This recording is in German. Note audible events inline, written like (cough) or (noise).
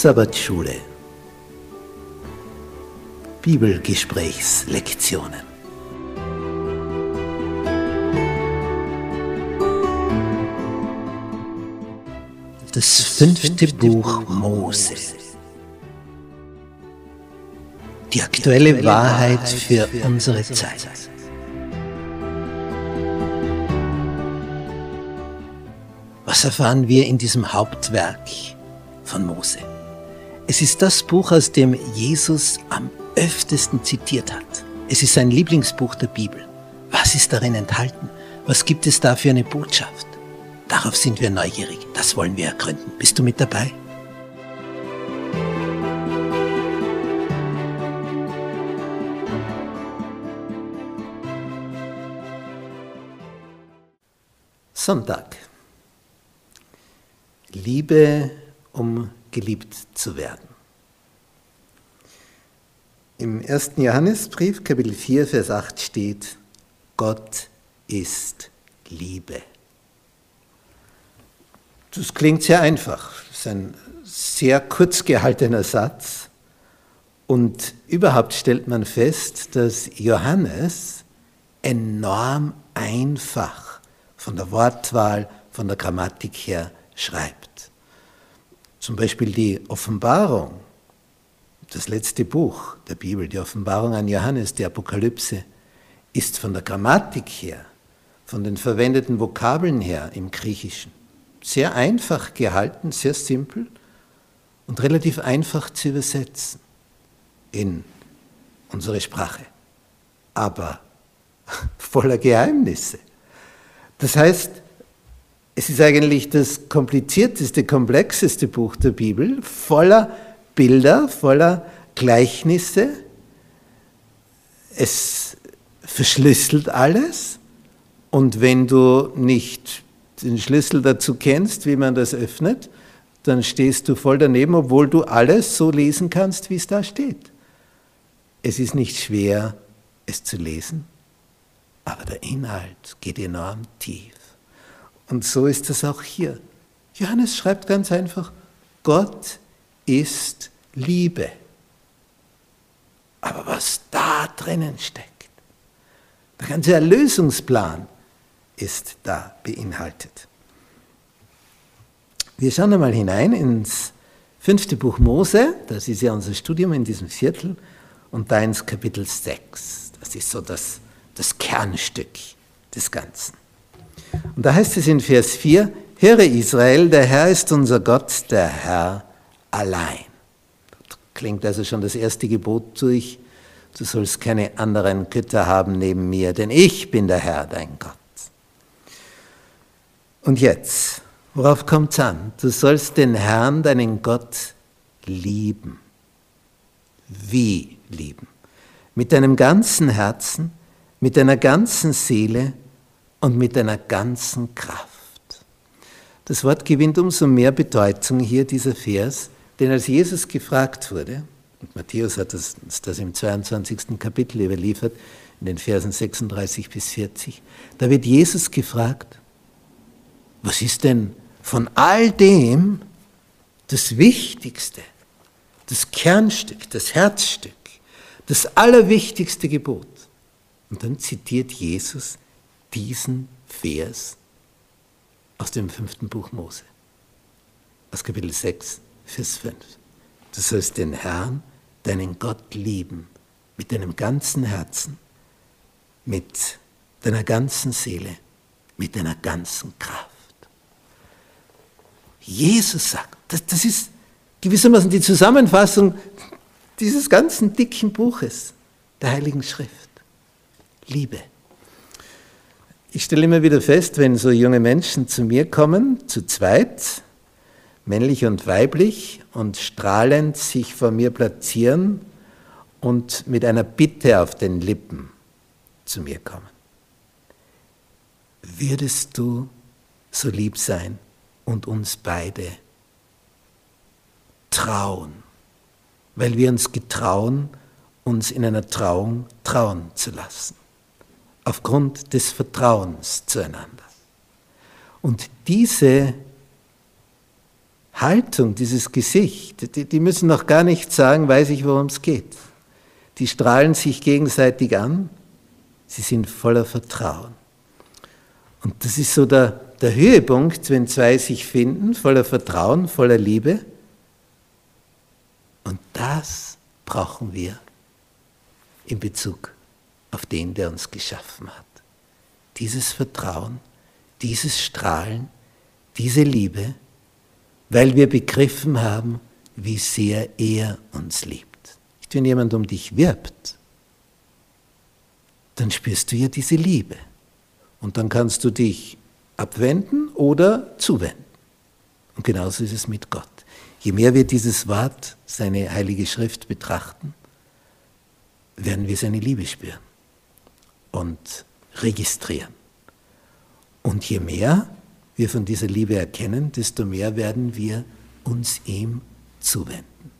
Sabbatschule. Bibelgesprächslektionen. Das fünfte Buch Mose Die aktuelle Wahrheit für unsere Zeit Was erfahren wir in diesem Hauptwerk von Mose? Es ist das Buch, aus dem Jesus am öftesten zitiert hat. Es ist sein Lieblingsbuch der Bibel. Was ist darin enthalten? Was gibt es da für eine Botschaft? Darauf sind wir neugierig. Das wollen wir ergründen. Bist du mit dabei? Sonntag. Liebe um geliebt zu werden. Im 1. Johannesbrief, Kapitel 4, Vers 8 steht, Gott ist Liebe. Das klingt sehr einfach. Das ist ein sehr kurz gehaltener Satz. Und überhaupt stellt man fest, dass Johannes enorm einfach von der Wortwahl, von der Grammatik her schreibt. Zum Beispiel die Offenbarung, das letzte Buch der Bibel, die Offenbarung an Johannes, die Apokalypse, ist von der Grammatik her, von den verwendeten Vokabeln her im Griechischen sehr einfach gehalten, sehr simpel und relativ einfach zu übersetzen in unsere Sprache, aber (laughs) voller Geheimnisse. Das heißt, es ist eigentlich das komplizierteste, komplexeste Buch der Bibel, voller Bilder, voller Gleichnisse. Es verschlüsselt alles. Und wenn du nicht den Schlüssel dazu kennst, wie man das öffnet, dann stehst du voll daneben, obwohl du alles so lesen kannst, wie es da steht. Es ist nicht schwer, es zu lesen, aber der Inhalt geht enorm tief. Und so ist es auch hier. Johannes schreibt ganz einfach, Gott ist Liebe. Aber was da drinnen steckt, der ganze Erlösungsplan ist da beinhaltet. Wir schauen einmal hinein ins fünfte Buch Mose, das ist ja unser Studium in diesem Viertel, und da ins Kapitel 6. Das ist so das, das Kernstück des Ganzen. Und da heißt es in Vers 4, Höre Israel, der Herr ist unser Gott, der Herr allein. Das klingt also schon das erste Gebot durch, du sollst keine anderen Götter haben neben mir, denn ich bin der Herr, dein Gott. Und jetzt, worauf kommt es an? Du sollst den Herrn, deinen Gott, lieben. Wie lieben? Mit deinem ganzen Herzen, mit deiner ganzen Seele und mit deiner ganzen Kraft. Das Wort gewinnt umso mehr Bedeutung hier, dieser Vers, denn als Jesus gefragt wurde, und Matthäus hat das, das im 22. Kapitel überliefert, in den Versen 36 bis 40, da wird Jesus gefragt, was ist denn von all dem das Wichtigste, das Kernstück, das Herzstück, das allerwichtigste Gebot? Und dann zitiert Jesus diesen Vers aus dem fünften Buch Mose, aus Kapitel 6, Vers 5. Du sollst den Herrn, deinen Gott lieben, mit deinem ganzen Herzen, mit deiner ganzen Seele, mit deiner ganzen Kraft. Jesus sagt, das, das ist gewissermaßen die Zusammenfassung dieses ganzen dicken Buches der Heiligen Schrift. Liebe. Ich stelle immer wieder fest, wenn so junge Menschen zu mir kommen, zu zweit, männlich und weiblich, und strahlend sich vor mir platzieren und mit einer Bitte auf den Lippen zu mir kommen. Würdest du so lieb sein und uns beide trauen, weil wir uns getrauen, uns in einer Trauung trauen zu lassen, aufgrund des Vertrauens zueinander. Und diese Haltung, dieses Gesicht, die, die müssen noch gar nicht sagen, weiß ich, worum es geht. Die strahlen sich gegenseitig an, sie sind voller Vertrauen. Und das ist so der, der Höhepunkt, wenn zwei sich finden, voller Vertrauen, voller Liebe. Und das brauchen wir in Bezug auf den, der uns geschaffen hat. Dieses Vertrauen, dieses Strahlen, diese Liebe, weil wir begriffen haben, wie sehr er uns liebt. Wenn jemand um dich wirbt, dann spürst du ja diese Liebe. Und dann kannst du dich abwenden oder zuwenden. Und genauso ist es mit Gott. Je mehr wir dieses Wort, seine heilige Schrift betrachten, werden wir seine Liebe spüren und registrieren. Und je mehr wir von dieser Liebe erkennen, desto mehr werden wir uns ihm zuwenden.